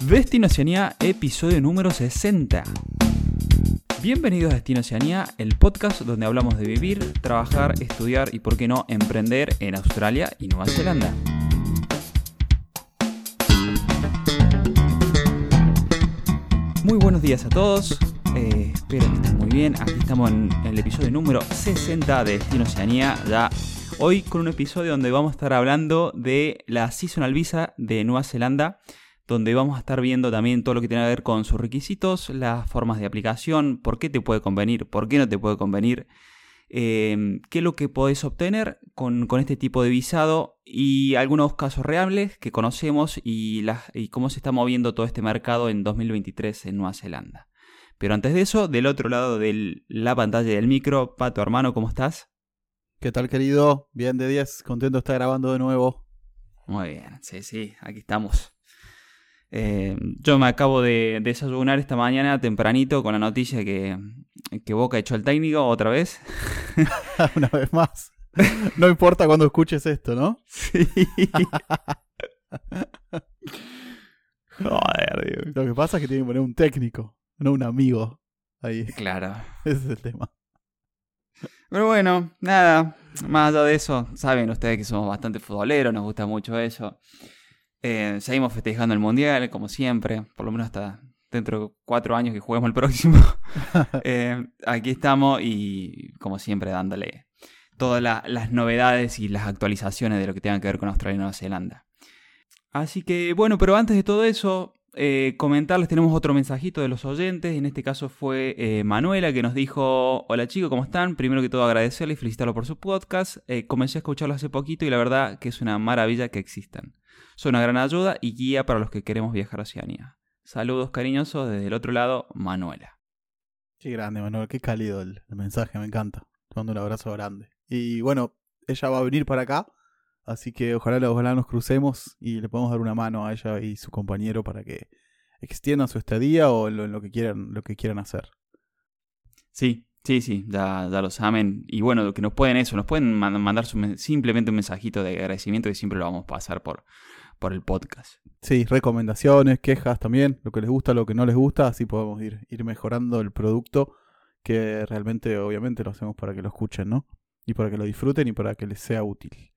Destino Oceanía, episodio número 60. Bienvenidos a Destino Oceanía, el podcast donde hablamos de vivir, trabajar, estudiar y, por qué no, emprender en Australia y Nueva Zelanda. Muy buenos días a todos, eh, espero que estén muy bien. Aquí estamos en el episodio número 60 de Destino Oceanía, ya hoy con un episodio donde vamos a estar hablando de la Seasonal Visa de Nueva Zelanda donde vamos a estar viendo también todo lo que tiene que ver con sus requisitos, las formas de aplicación, por qué te puede convenir, por qué no te puede convenir, em, qué es lo que podés obtener con, este tipo de visado y algunos casos reales que conocemos y, y cómo se está moviendo todo este mercado en 2023 en Nueva Zelanda. Pero antes de eso, del otro lado de la pantalla del micro, Pato hermano, ¿cómo estás? ¿Qué tal querido? Bien de 10, contento de estar grabando de nuevo. Muy bien, sí, sí, aquí estamos. Eh, yo me acabo de desayunar esta mañana tempranito con la noticia que, que Boca echó al técnico otra vez. Una vez más. No importa cuando escuches esto, ¿no? Sí. Joder, Lo que pasa es que tiene que poner un técnico, no un amigo. Ahí. Claro. Ese es el tema. Pero bueno, nada. Más allá de eso, saben ustedes que somos bastante futboleros, nos gusta mucho eso. Eh, seguimos festejando el mundial, como siempre, por lo menos hasta dentro de cuatro años que juguemos el próximo. Eh, aquí estamos y, como siempre, dándole todas las novedades y las actualizaciones de lo que tenga que ver con Australia y Nueva Zelanda. Así que, bueno, pero antes de todo eso, eh, comentarles, tenemos otro mensajito de los oyentes. En este caso fue Manuela que nos dijo: Hola chicos, ¿cómo están? Primero que todo, agradecerle y felicitarlo por su podcast. comencé a escucharlo hace poquito y la verdad que es una maravilla que existan. Son una gran ayuda y guía para los que queremos viajar a Oceanía. Saludos cariñosos desde el otro lado, Manuela. Qué grande, Manuel, qué cálido el, mensaje, me encanta. Te mando un abrazo grande. Y bueno, ella va a venir para acá, así que ojalá, ojalá nos crucemos y le podamos dar una mano a ella y su compañero para que extiendan su estadía o en lo, que quieran, lo que quieran hacer. Sí, Sí, sí, ya, ya lo saben. Y bueno, lo que nos pueden eso, nos pueden mandar simplemente un mensajito de agradecimiento y siempre lo vamos a pasar por, por el podcast. Sí, recomendaciones, quejas también, lo que les gusta, lo que no les gusta, así podemos ir, ir mejorando el producto que realmente obviamente lo hacemos para que lo escuchen, ¿no? Y para que lo disfruten y para que les sea útil.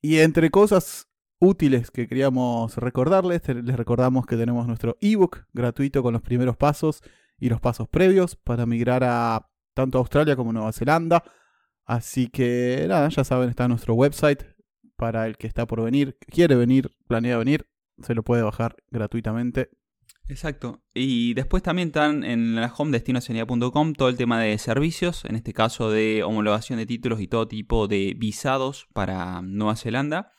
Y entre cosas útiles que queríamos recordarles, les recordamos que tenemos nuestro ebook gratuito con los primeros pasos y los pasos previos para migrar a tanto Australia como Nueva Zelanda. Así que nada, ya saben, está nuestro website para el que está por venir, quiere venir, planea venir, se lo puede bajar gratuitamente. Exacto. Y después también están en la home destinoceanía.com todo el tema de servicios, en este caso de homologación de títulos y todo tipo de visados para Nueva Zelanda.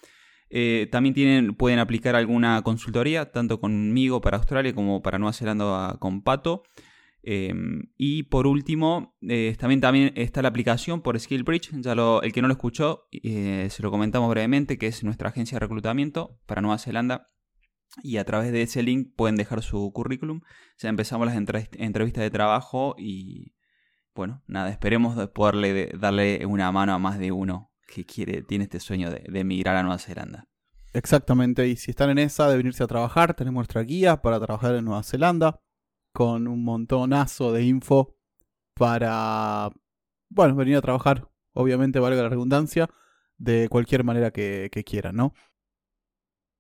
Eh, también tienen, pueden aplicar alguna consultoría, tanto conmigo para Australia como para Nueva Zelanda con Pato. Em, y por último, eh, también, también está la aplicación por SkillBridge. Ya el que no lo escuchó, eh, se lo comentamos brevemente, que es nuestra agencia de reclutamiento para Nueva Zelanda. Y a través de ese link pueden dejar su currículum. Ya empezamos las entrevistas de trabajo y bueno, nada, esperemos poderle darle una mano a más de uno que quiere, tiene este sueño de, de emigrar a Nueva Zelanda. Exactamente, y si están en esa de venirse a trabajar, tenemos nuestra guía para trabajar en Nueva Zelanda con un montonazo de info para, bueno, venir a trabajar, obviamente valga la redundancia, de cualquier manera que, quieran, ¿no?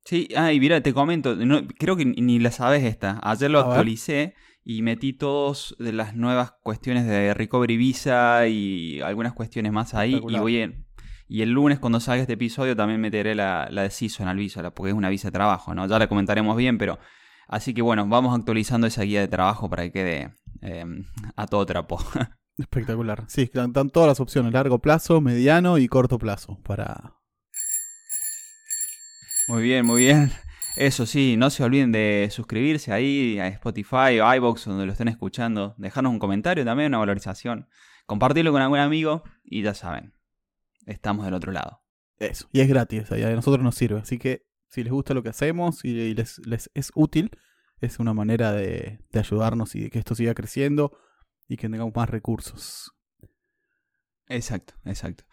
Sí, ah, y mira, te comento, creo que ni la sabes esta. Ayer lo actualicé y metí todas de las nuevas cuestiones de Recovery Visa y algunas cuestiones más ahí. Y voy y el lunes cuando salga este episodio también meteré la, la de Seasonal Visa, porque es una visa de trabajo, ¿no? Ya la comentaremos bien, pero Así que bueno, vamos actualizando esa guía de trabajo para que quede em, a todo trapo. Espectacular. Sí, están todas las opciones, largo plazo, mediano y corto plazo para... Muy bien, muy bien. Eso sí, no se olviden de suscribirse ahí a Spotify o iBox donde lo estén escuchando. Dejarnos un comentario también, una valorización. Compartirlo con algún amigo y ya saben, estamos del otro lado. Eso, y es gratis, a nosotros nos sirve. Así que si les gusta lo que hacemos y les, es útil, es una manera de, ayudarnos y de que esto siga creciendo y que tengamos más recursos. Exacto, exacto.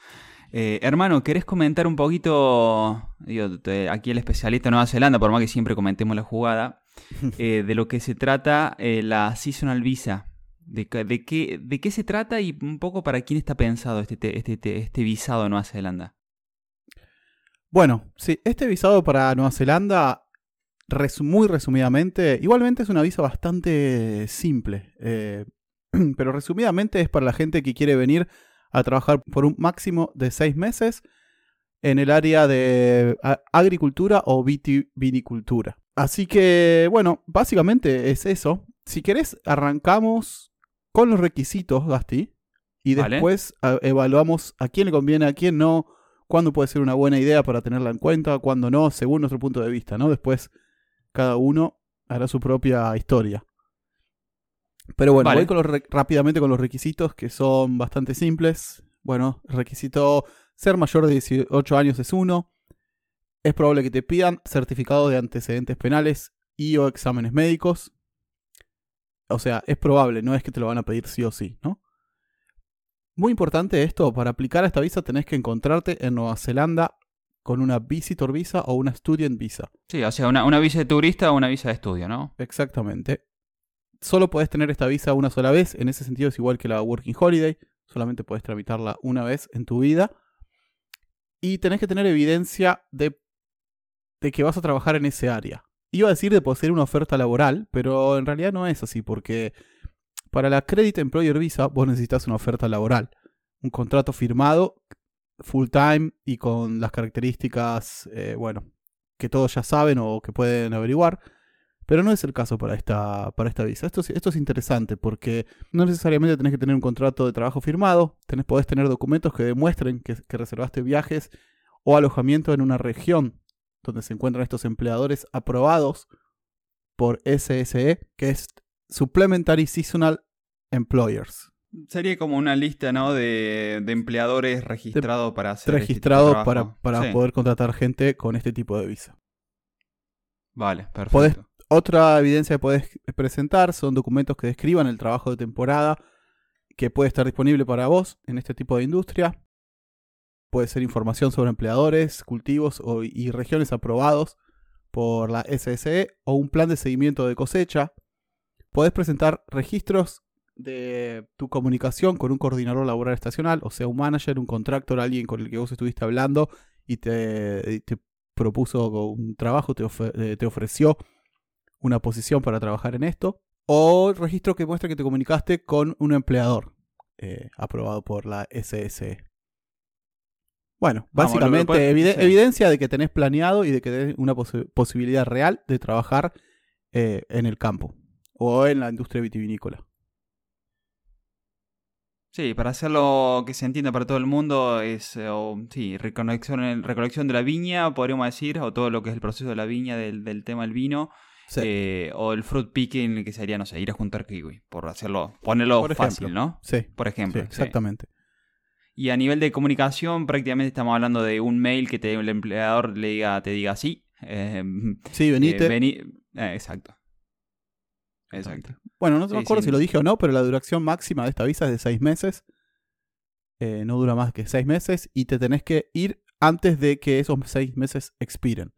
Eh, hermano, ¿querés comentar un poquito? aquí el especialista de Nueva Zelanda, por más que siempre comentemos la jugada. eh, de lo que se trata eh, la Seasonal Visa. De, de qué, ¿De qué se trata y un poco para quién está pensado este, te- este, te- este visado a Nueva Zelanda? Bueno, sí, este visado para Nueva Zelanda, muy resumidamente, igualmente es una visa bastante simple, eh, pero resumidamente es para la gente que quiere venir a trabajar por un máximo de seis meses en el área de agricultura o viti- vinicultura. Así que, bueno, básicamente es eso. Si querés, arrancamos con los requisitos, Gasti, y después evaluamos a quién le conviene, a quién no, cuándo puede ser una buena idea para tenerla en cuenta, cuándo no, según nuestro punto de vista, ¿no? Después cada uno hará su propia historia. Pero bueno, Vale. voy con los re- rápidamente con los requisitos que son bastante simples. Bueno, requisito ser mayor de 18 años es uno. Es probable que te pidan certificado de antecedentes penales y o exámenes médicos. O sea, es probable, no es que te lo van a pedir sí o sí, ¿no? Muy importante esto, para aplicar a esta visa tenés que encontrarte en Nueva Zelanda con una visitor visa o una student visa. Sí, o sea, una, una visa de turista o una visa de estudio, ¿no? Exactamente. Solo podés tener esta visa una sola vez, en ese sentido es igual que la Working Holiday, solamente podés tramitarla una vez en tu vida. Y tenés que tener evidencia de, de que vas a trabajar en ese área. Iba a decir de poseer una oferta laboral, pero en realidad no es así, porque para la Credit Employer Visa vos necesitas una oferta laboral, un contrato firmado full time y con las características, eh, bueno, que todos ya saben o que pueden averiguar. Pero no es el caso para esta, para esta visa. Esto, es- esto es interesante porque no necesariamente tenés que tener un contrato de trabajo firmado, tenés, podés tener documentos que demuestren que, que reservaste viajes o alojamiento en una región donde se encuentran estos empleadores aprobados por SSE, que es Supplementary Seasonal Employers. Sería como una lista, ¿no? De, de empleadores registrados para hacer. este Registrados para, para Sí. poder contratar gente con este tipo de visa. Vale, perfecto. Podés- Otra evidencia que puedes presentar son documentos que describan el trabajo de temporada que puede estar disponible para vos en este tipo de industria. Puede ser información sobre empleadores, cultivos o- y regiones aprobados por la SSE o un plan de seguimiento de cosecha. Podés presentar registros de tu comunicación con un coordinador laboral estacional, o sea, un manager, un contractor, alguien con el que vos estuviste hablando y te, propuso un trabajo, te, eh, te ofreció una posición para trabajar en esto, o registro que muestra que te comunicaste con un empleador eh, aprobado por la SSE. Bueno, lo básicamente evide- sí. evidencia de que tenés planeado y de que tenés una posi- posibilidad real de trabajar eh, en el campo o en la industria vitivinícola. Sí, para hacerlo que se entienda para todo el mundo es, eh, o, sí, recolección, recolección de la viña, podríamos decir, o todo lo que es el proceso de la viña, del, del tema del vino, Sí. eh, o el fruit picking, que sería, no sé, ir a juntar kiwi, por hacerlo, ponerlo Por ejemplo. fácil, ¿no? sí, Por ejemplo. sí. exactamente. Y a nivel de comunicación, prácticamente estamos hablando de un mail que te, el empleador le diga, te diga sí. eh, Sí, venite. eh, vení- exacto. Exacto. Bueno, no Sí, me acuerdo sí. si lo dije o no, pero la duración máxima de esta visa es de seis meses. Eh, no dura más que seis meses y te tenés que ir antes de que esos seis meses expiren.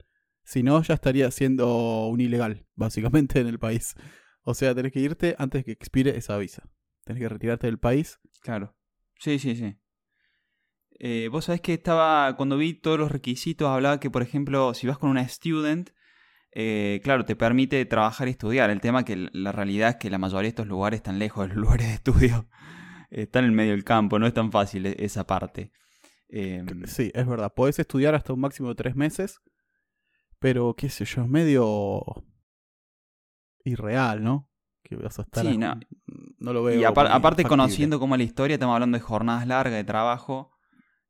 Si no, ya estaría siendo un ilegal, básicamente, en el país. O sea, tenés que irte antes de que expire esa visa. Tenés que retirarte del país. Claro. Sí, sí, sí. Eh, Vos sabés que estaba, cuando vi todos los requisitos, hablaba que, por ejemplo, si vas con una student, eh, claro, te permite trabajar y estudiar. El tema que la realidad es que la mayoría de estos lugares están lejos de los lugares de estudio. Están en el medio del campo, no es tan fácil e- esa parte. Eh, Sí, es verdad. Podés estudiar hasta un máximo de tres meses. Pero, qué sé yo, es medio irreal, ¿no? Que vas a estar. Sí, no. no lo veo. y aparte, factible. conociendo cómo es la historia, estamos hablando de jornadas largas de trabajo.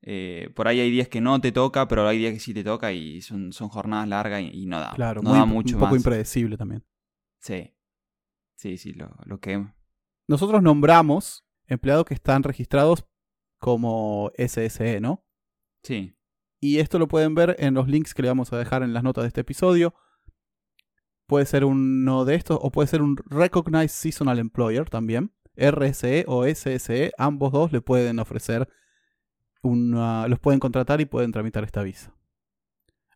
Eh, por ahí hay días que no te toca, pero hay días que sí te toca y son, son jornadas largas y, y no da, Claro, no muy da mucho un poco más. impredecible también. Sí. Sí, sí, lo, lo que. Nosotros nombramos empleados que están registrados como SSE, ¿no? Sí. Y esto lo pueden ver en los links que le vamos a dejar en las notas de este episodio. Puede ser uno de estos o puede ser un Recognized Seasonal Employer también. RSE o SSE, ambos dos le pueden ofrecer una, los pueden contratar y pueden tramitar esta visa.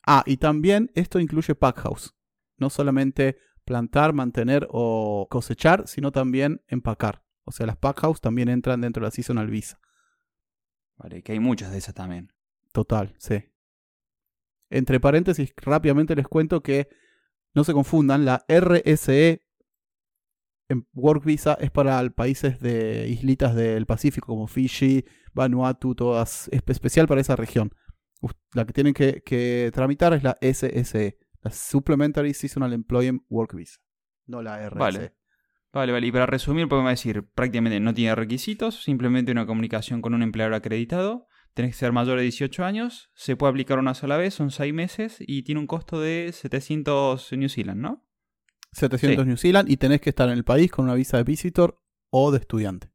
Ah, y también esto incluye Packhouse, no solamente plantar, mantener o cosechar, sino también empacar. O sea, las pack house también entran dentro de la seasonal visa. Vale, que hay muchas de esas también. Total, sí. Entre paréntesis, rápidamente les cuento que no se confundan, la RSE Work Visa es para países de islitas del Pacífico como Fiji, Vanuatu, todas, es especial para esa región. La que tienen que, tramitar es la SSE, la Supplementary Seasonal Employment Work Visa, no la RSE. Vale. Vale. Y para resumir, podemos decir, prácticamente no tiene requisitos, simplemente una comunicación con un empleador acreditado. Tienes que ser mayor de 18 años, se puede aplicar una sola vez, son 6 meses y tiene un costo de 700 New Zealand, ¿no? 700 New Zealand y tenés que estar en el país con una visa de visitor o de estudiante.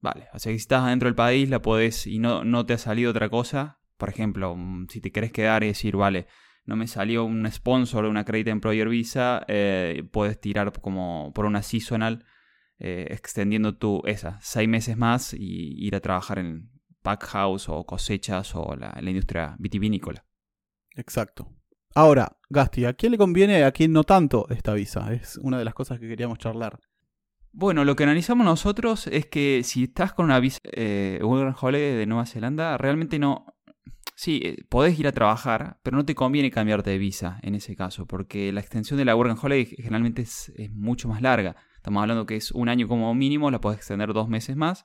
Vale, o sea que si estás dentro del país la podés y no, no te ha salido otra cosa, por ejemplo, mm, si te querés quedar y decir, vale, no me salió un sponsor o una Credit Employer Visa, eh, puedes tirar como por una seasonal, eh, extendiendo tu esa, seis meses más y ir a trabajar en pack house o cosechas o la, la industria vitivinícola. Exacto. Ahora, Gasti, ¿a quién le conviene y a quién no tanto esta visa? Es una de las cosas que queríamos charlar. Bueno, lo que analizamos nosotros es que si estás con una visa eh, Holiday de Nueva Zelanda, realmente no, Sí, eh, podés ir a trabajar, pero no te conviene cambiarte de visa en ese caso, porque la extensión de la Work and Holiday generalmente es, mucho más larga. Estamos hablando que es un año como mínimo, la podés extender dos meses más.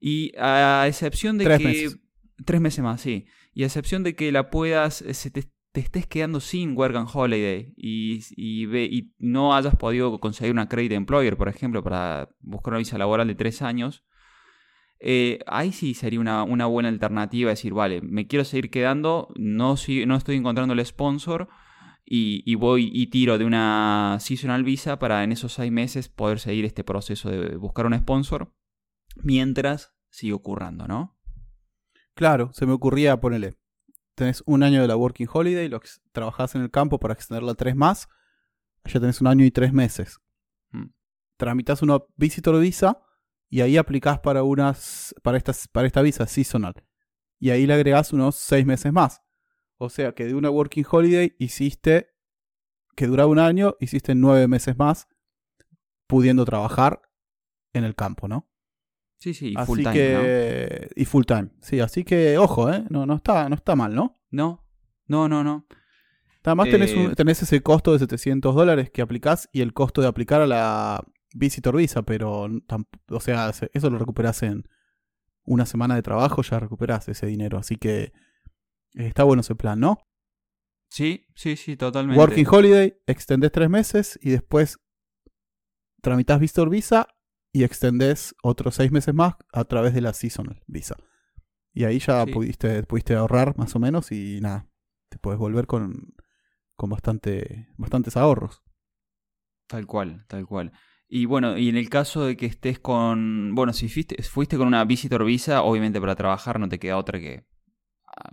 Y a excepción de tres que... Meses. Tres meses más, sí. Y a excepción de que la puedas, eh, se te, estés quedando sin Work and Holiday y, y, no hayas podido conseguir una Credit Employer, por ejemplo, para buscar una visa laboral de tres años, eh, ahí sí sería una, buena alternativa decir, vale, me quiero seguir quedando, no, no estoy encontrando el sponsor y, voy y tiro de una seasonal visa para en esos seis meses poder seguir este proceso de buscar un sponsor mientras sigue ocurriendo, ¿no? Claro, se me ocurría ponerle, tenés un año de la Working Holiday, lo trabajás en el campo para extenderla tres más, ya tenés un año y tres meses. Mm. Tramitas una visitor visa y ahí aplicás para unas para estas para esta visa seasonal y ahí le agregás unos seis meses más. O sea que de una working holiday hiciste que duraba un año, hiciste nueve meses más pudiendo trabajar en el campo, ¿no? Sí, sí, y full así time, que y full time. Sí, así que ojo, ¿eh? No no está no está mal, ¿no? No. No, no, no. Además tenés, eh, tenés ese costo de 700 dólares que aplicás y el costo de aplicar a la Visitor Visa, pero, o sea, eso lo recuperas en una semana de trabajo, ya recuperas ese dinero. Así que eh, está bueno ese plan, ¿no? Sí, sí, sí, totalmente. Working Holiday, extendés tres meses y después tramitas Visitor Visa y extendés otros seis meses más a través de la Seasonal Visa. Y ahí ya pudiste, pudiste ahorrar más o menos y nada, te puedes volver con, con bastante, bastantes ahorros. Tal cual, tal cual. Y bueno, y en el caso de que estés con. Bueno, si fuiste, fuiste con una visitor visa, obviamente para trabajar no te queda otra que. Ah,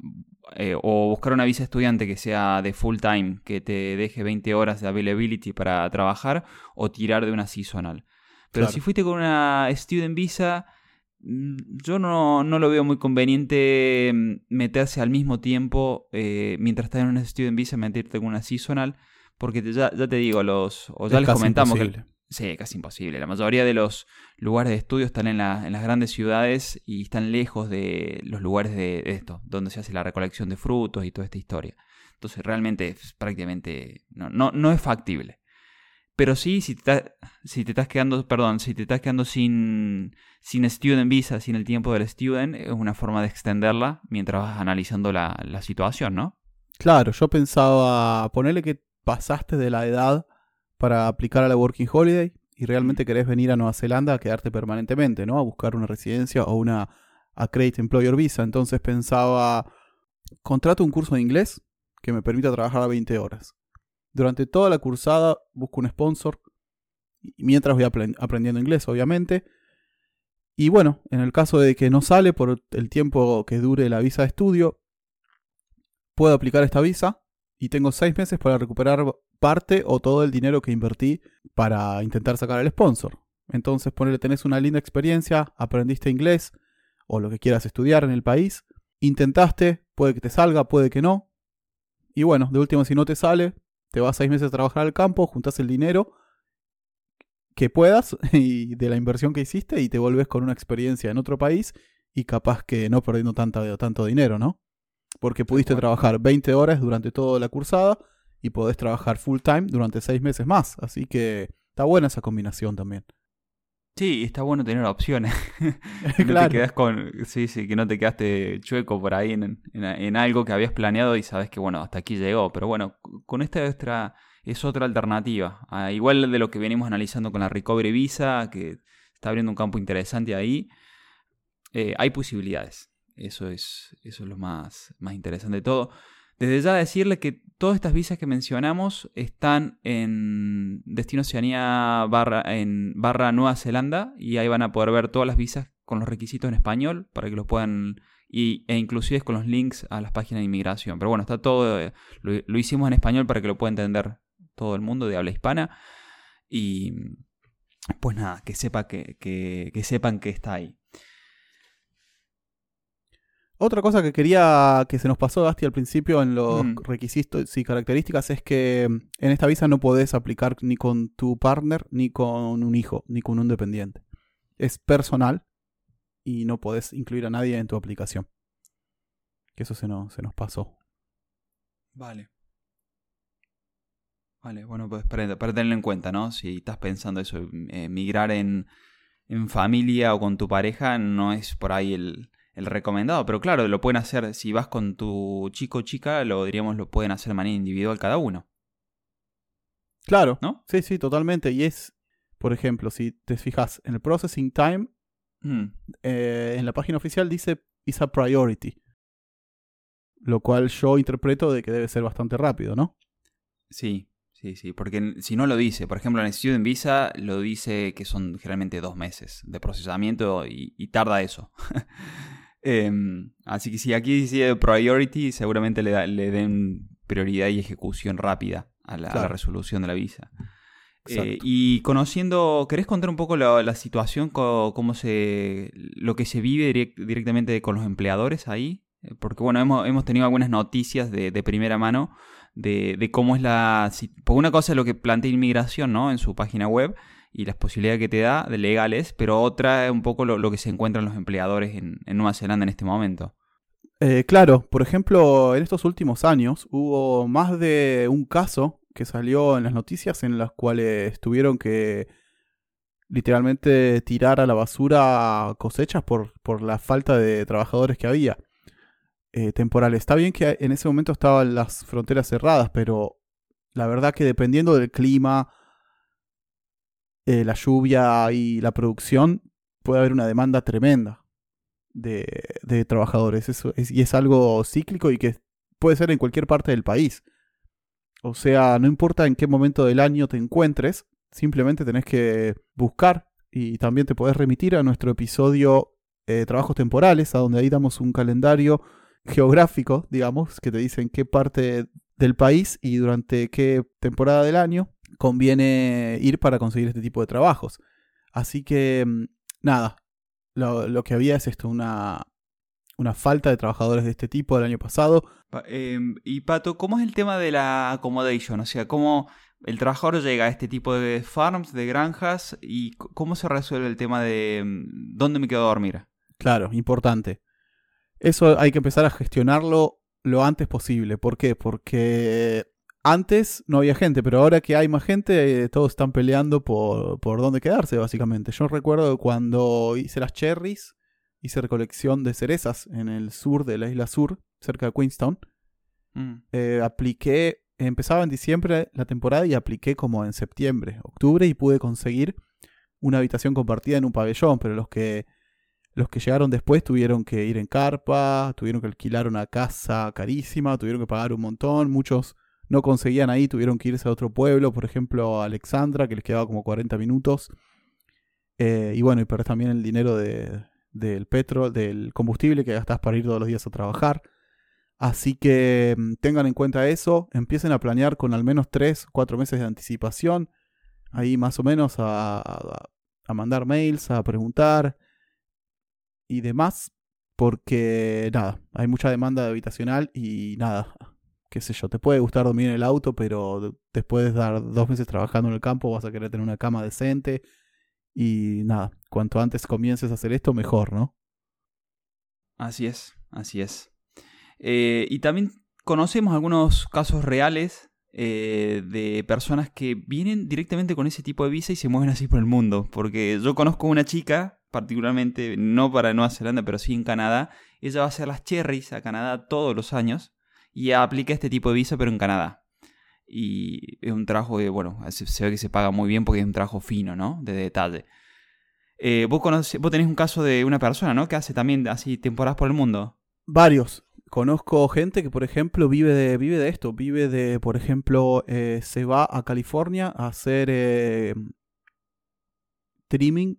eh, o buscar una visa estudiante que sea de full time, que te deje 20 horas de availability para trabajar, o tirar de una seasonal. Pero si fuiste con una student visa, mm, yo no, no, lo veo muy conveniente mm, meterse al mismo tiempo, eh, mientras estás en una student visa, meterte con una seasonal, porque ya, ya te digo, los, o ya les comentamos que Sí, casi imposible. La mayoría de los lugares de estudio están en, las grandes ciudades y están lejos de los lugares de esto, donde se hace la recolección de frutos y toda esta historia. Entonces realmente prácticamente no, no, no es factible. Pero sí, si te, si estás quedando, perdón, si te estás quedando sin, sin student visa, sin el tiempo del student, es una forma de extenderla mientras vas analizando la, la situación, ¿no? Claro, yo pensaba ponerle que pasaste de la edad para aplicar a la Working Holiday y realmente querés venir a Nueva Zelanda a quedarte permanentemente, ¿no? A buscar una residencia o una Accredited Employer Visa. Entonces pensaba, contrato un curso de inglés que me permita trabajar a 20 horas. Durante toda la cursada busco un sponsor mientras voy aprendiendo inglés, obviamente. Y bueno, en el caso de que no sale por el tiempo que dure la visa de estudio, puedo aplicar esta visa y tengo seis meses para recuperar parte o todo el dinero que invertí para intentar sacar el sponsor. Entonces, ponele, tenés una linda experiencia, aprendiste inglés o lo que quieras estudiar en el país, intentaste, puede que te salga, puede que no. Y bueno, de último, si no te sale, te vas seis meses a trabajar al campo, juntas el dinero que puedas y de la inversión que hiciste y te vuelves con una experiencia en otro país y capaz que no perdiendo tanta, tanto dinero, ¿no? Porque pudiste trabajar 20 horas durante toda la cursada y podés trabajar full time durante seis meses más. Así que está buena esa combinación también. Sí, está bueno tener opciones. no Claro. te quedas con. Sí, sí, que no te quedaste chueco por ahí en, en- en algo que habías planeado y sabes que, bueno, hasta aquí llegó. Pero bueno, con esta extra es otra alternativa. Ah, igual de lo que venimos analizando con la Recovery Visa, que está abriendo un campo interesante ahí. eh, hay posibilidades. Eso es, eso es lo más, más interesante de todo. Desde ya decirle que todas estas visas que mencionamos están en Destino Oceanía barra, en barra Nueva Zelanda y ahí van a poder ver todas las visas con los requisitos en español para que los puedan y, e inclusive con los links a las páginas de inmigración. Pero bueno, está todo, eh, lo, hicimos en español para que lo pueda entender todo el mundo de habla hispana y pues nada, que, sepa que, que sepan que está ahí. Otra cosa que quería que se nos pasó, Gasti, al principio en los Mm. requisitos y características es que mm, en esta visa no podés aplicar ni con tu partner, ni con un hijo, ni con un dependiente. Es personal y no podés incluir a nadie en tu aplicación. Que eso se nos, se nos pasó. Vale. Vale, bueno, pues para, para tenerlo en cuenta, ¿no? Si estás pensando eso, eh, migrar en, en familia o con tu pareja no es por ahí el, el recomendado, pero claro, lo pueden hacer, si vas con tu chico o chica, lo diríamos, lo pueden hacer de manera individual cada uno, Claro, ¿no? sí, sí, totalmente. Y es, por ejemplo, si te fijas en el processing time, Mm, eh, en la página oficial dice visa priority. Lo cual yo interpreto de que debe ser bastante rápido, ¿no? sí, sí, sí, porque si no lo dice, por ejemplo, en el Student Visa lo dice que son generalmente dos meses de procesamiento y, y tarda eso. Em, así que si aquí dice priority, seguramente le, da- le den prioridad y ejecución rápida a la, a la Claro. resolución de la visa. Eh, y conociendo, ¿querés contar un poco la, la situación, co- cómo se, lo que se vive direct- directamente con los empleadores ahí? Eh, Porque bueno, hemos, hemos tenido algunas noticias de, de primera mano de, de cómo es la... Porque una cosa es lo que plantea inmigración, ¿no? En su página web y las posibilidades que te da de legales, pero otra es un poco lo, que se encuentran los empleadores en, en Nueva Zelanda en este momento. Eh, claro, por ejemplo, en estos últimos años hubo más de un caso que salió en las noticias en las cuales tuvieron que literalmente tirar a la basura cosechas por, por la falta de trabajadores que había. Eh, temporales. Está bien que en ese momento estaban las fronteras cerradas, pero la verdad que dependiendo del clima, eh, la lluvia y la producción, puede haber una demanda tremenda de, trabajadores. Eso es, y es algo cíclico y que puede ser en cualquier parte del país. O sea, no importa en qué momento del año te encuentres, simplemente tenés que buscar y también te podés remitir a nuestro episodio eh, Trabajos Temporales, a donde ahí damos un calendario geográfico, digamos, que te dicen qué parte del país y durante qué temporada del año conviene ir para conseguir este tipo de trabajos. Así que, mm, nada, lo, lo que había es esto, una, una falta de trabajadores de este tipo el año pasado. Pa- em, y Pato, ¿cómo es el tema de la accommodation? O sea, ¿cómo el trabajador llega a este tipo de farms, de granjas, y cómo se resuelve el tema de mm, dónde me quedo a dormir? Claro, importante. Eso hay que empezar a gestionarlo lo antes posible. ¿Por qué? Porque antes no había gente, pero ahora que hay más gente, eh, todos están peleando por, por dónde quedarse, básicamente. Yo recuerdo cuando hice las cherries, hice recolección de cerezas en el sur de la isla sur, cerca de Queenstown. Mm, Eh, apliqué, empezaba en diciembre la temporada y apliqué como en septiembre, octubre y pude conseguir una habitación compartida en un pabellón, pero los que los que llegaron después tuvieron que ir en carpa, tuvieron que alquilar una casa carísima, tuvieron que pagar un montón, muchos no conseguían ahí, tuvieron que irse a otro pueblo, por ejemplo a Alexandra, que les quedaba como 40 minutos. Eh, y bueno, y perdés también el dinero de, del petro, del combustible que gastás para ir todos los días a trabajar. Así que mm, tengan en cuenta eso, empiecen a planear con al menos 3, 4 meses de anticipación, ahí más o menos a, a- a mandar mails, a preguntar y demás, porque nada, hay mucha demanda habitacional y nada, qué sé yo, te puede gustar dormir en el auto, pero después de dar dos meses trabajando en el campo vas a querer tener una cama decente. Y nada, cuanto antes comiences a hacer esto, mejor, ¿no? Así es, así es. Eh, y también conocemos algunos casos reales eh, de personas que vienen directamente con ese tipo de visa y se mueven así por el mundo. Porque yo conozco una chica, particularmente, no para Nueva Zelanda, pero sí en Canadá. Ella va a hacer las cherries a Canadá todos los años y aplica este tipo de visa, pero en Canadá. Y es un trabajo de, bueno, se, ve que se paga muy bien porque es un trabajo fino, ¿no? De detalle. Eh, vos, vos tenés un caso de una persona, ¿no? Que hace también así temporadas por el mundo. Varios. Conozco gente que, por ejemplo, vive de, vive de esto. Vive de, por ejemplo, eh, se va a California a hacer eh, trimming,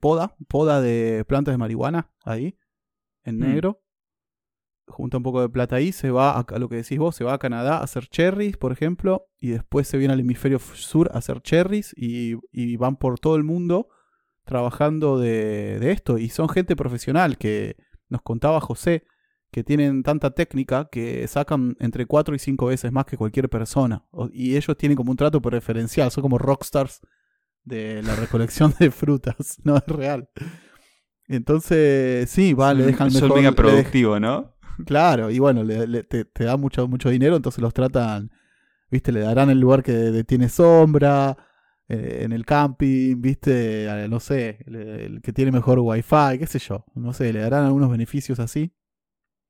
poda, poda de plantas de marihuana ahí, en mm. negro junta un poco de plata ahí, se va a, lo que decís vos, se va a Canadá a hacer cherries, por ejemplo, y después se viene al hemisferio sur a hacer cherries y, van por todo el mundo trabajando de, esto. Y son gente profesional que nos contaba José, que tienen tanta técnica que sacan entre 4 y 5 veces más que cualquier persona. y ellos tienen como un trato preferencial, son como rockstars de la recolección de frutas, no es real. Entonces, sí, va, le dejan mejor. ¿no? Claro, y bueno, le, te, da mucho, mucho dinero, entonces los tratan, viste, le darán el lugar que tiene sombra, eh, en el camping, viste, no sé, el, que tiene mejor wifi, qué sé yo, no sé, le darán algunos beneficios así.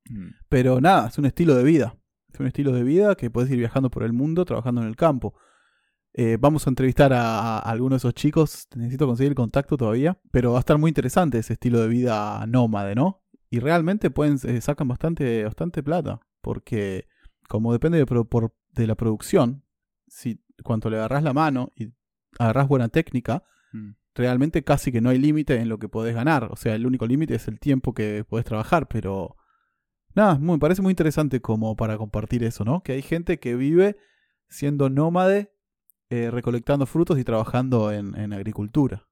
Mm. Pero nada, es un estilo de vida. Es un estilo de vida que puedes ir viajando por el mundo trabajando en el campo. Eh, vamos a entrevistar a, a, algunos de esos chicos. Necesito conseguir el contacto todavía. Pero va a estar muy interesante ese estilo de vida nómade, ¿no? Y realmente pueden, eh, sacan bastante, bastante plata. Porque como depende de, por, de la producción, si cuanto le agarras la mano y agarras buena técnica, mm. realmente casi que no hay límite en lo que podés ganar. O sea, el único límite es el tiempo que podés trabajar, pero nada, me parece muy interesante como para compartir eso, ¿no? Que hay gente que vive siendo nómade, eh, recolectando frutos y trabajando en, en agricultura.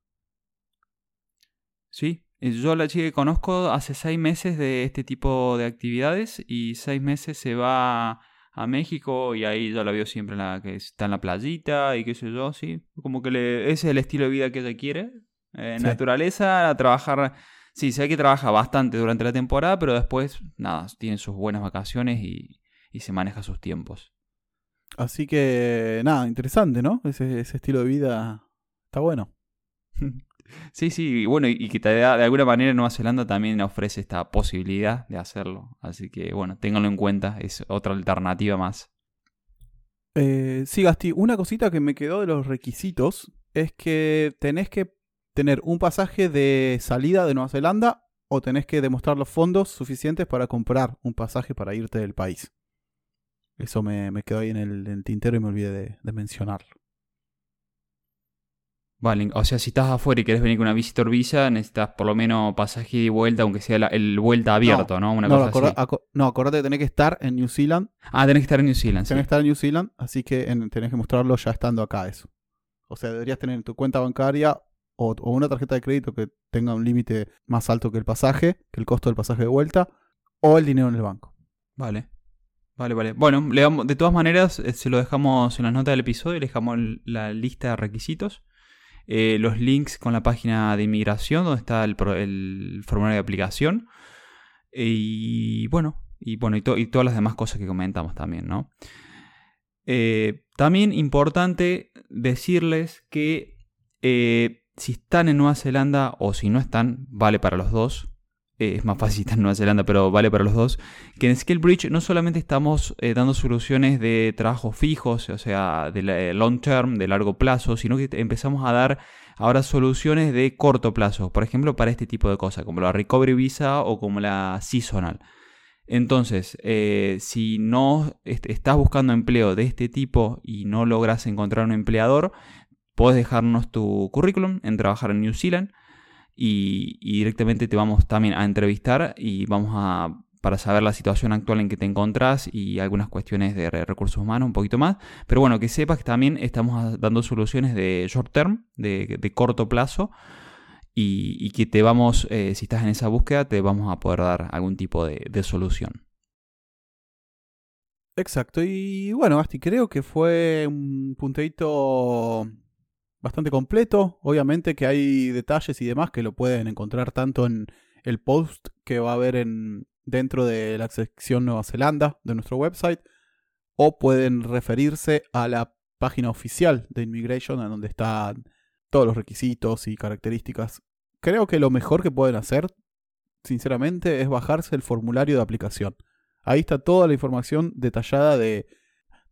Sí, yo la chica que conozco hace seis meses de este tipo de actividades y seis meses se va a México y ahí ya la veo siempre en la que está en la playita y qué sé yo, sí. Como que le, ese es el estilo de vida que ella quiere. Eh, naturaleza, a trabajar. Sí, sé que trabaja bastante durante la temporada, pero después, nada, tiene sus buenas vacaciones y, y se maneja sus tiempos. Así que, nada, interesante, ¿no? Ese, ese estilo de vida está bueno. Sí, sí, bueno, y que de alguna manera Nueva Zelanda también ofrece esta posibilidad de hacerlo. Así que, bueno, ténganlo en cuenta, es otra alternativa más. Eh, sí, Gasti, una cosita que me quedó de los requisitos es que tenés que tener un pasaje de salida de Nueva Zelanda o tenés que demostrar los fondos suficientes para comprar un pasaje para irte del país. Eso me, quedó ahí en el, tintero y me olvidé de mencionarlo. Vale, o sea, si estás afuera y quieres venir con una visitor visa, necesitas por lo menos pasaje y vuelta, aunque sea el vuelta abierto, ¿no? Una no, cosa así. no, acordate que tenés que estar en New Zealand. Ah, tenés que estar en New Zealand, Tenés que estar en New Zealand, así que tenés que mostrarlo ya estando acá eso. O sea, deberías tener tu cuenta bancaria o, una tarjeta de crédito que tenga un límite más alto que el pasaje, que el costo del pasaje de vuelta, o el dinero en el banco. Vale. Vale, vale. Bueno, le de todas maneras, eh, se lo dejamos en las notas del episodio, le dejamos la lista de requisitos. Eh, los links con la página de inmigración, donde está el, formulario de aplicación. Y bueno, y, bueno y, todas las demás cosas que comentamos también, ¿no? Eh, también importante decirles que eh, si están en Nueva Zelanda o si no están, vale para los dos. Eh, es más fácil en Nueva Zelanda, pero vale para los dos, que en Skillbridge no solamente estamos eh, dando soluciones de trabajos fijos, o sea, de long term, de largo plazo, sino que empezamos a dar ahora soluciones de corto plazo, por ejemplo, para este tipo de cosas, como la Recovery Visa o como la Seasonal. Entonces, eh, si no estás buscando empleo de este tipo y no logras encontrar un empleador, puedes dejarnos tu currículum en trabajar en New Zealand y, directamente te vamos también a entrevistar y vamos a para saber la situación actual en que te encontrás y algunas cuestiones de recursos humanos un poquito más. Pero bueno, que sepas que también estamos dando soluciones de short term, de, corto plazo, y, que te vamos, eh, si estás en esa búsqueda, te vamos a poder dar algún tipo de, solución. Exacto, y bueno, Asti, creo que fue un punteito bastante completo. Obviamente que hay detalles y demás que lo pueden encontrar tanto en el post que va a haber en, dentro de la sección Nueva Zelanda de nuestro website, o pueden referirse a la página oficial de Immigration, donde están todos los requisitos y características. Creo que lo mejor que pueden hacer, sinceramente, es bajarse el formulario de aplicación. Ahí está toda la información detallada de,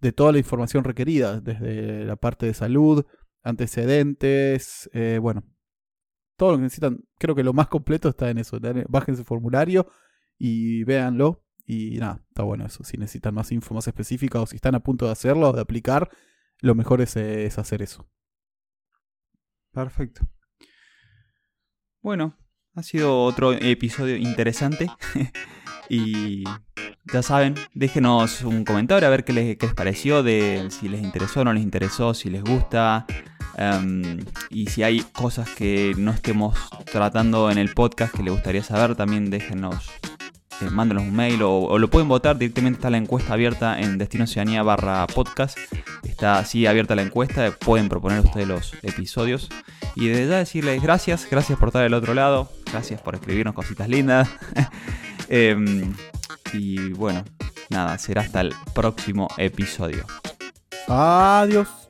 de toda la información requerida, desde la parte de salud, antecedentes, eh, bueno, todo lo que necesitan. Creo que lo más completo está en eso. Bájense el formulario y véanlo. Y nada, está bueno eso. Si necesitan más info más específica o si están a punto de hacerlo, de aplicar, lo mejor es, es hacer eso. Perfecto. Bueno, ha sido otro episodio interesante. y ya saben, déjenos un comentario a ver qué les, pareció, de si les interesó o no les interesó, si les gusta. Em, y si hay cosas que no estemos tratando en el podcast que les gustaría saber, también déjenos, eh, mándenos un mail o, lo pueden votar. Directamente está la encuesta abierta en Destino barra podcast. Está así abierta la encuesta, pueden proponer ustedes los episodios. Y desde ya decirles gracias, gracias por estar del otro lado, gracias por escribirnos cositas lindas. Em, y bueno, nada, será hasta el próximo episodio. Adiós.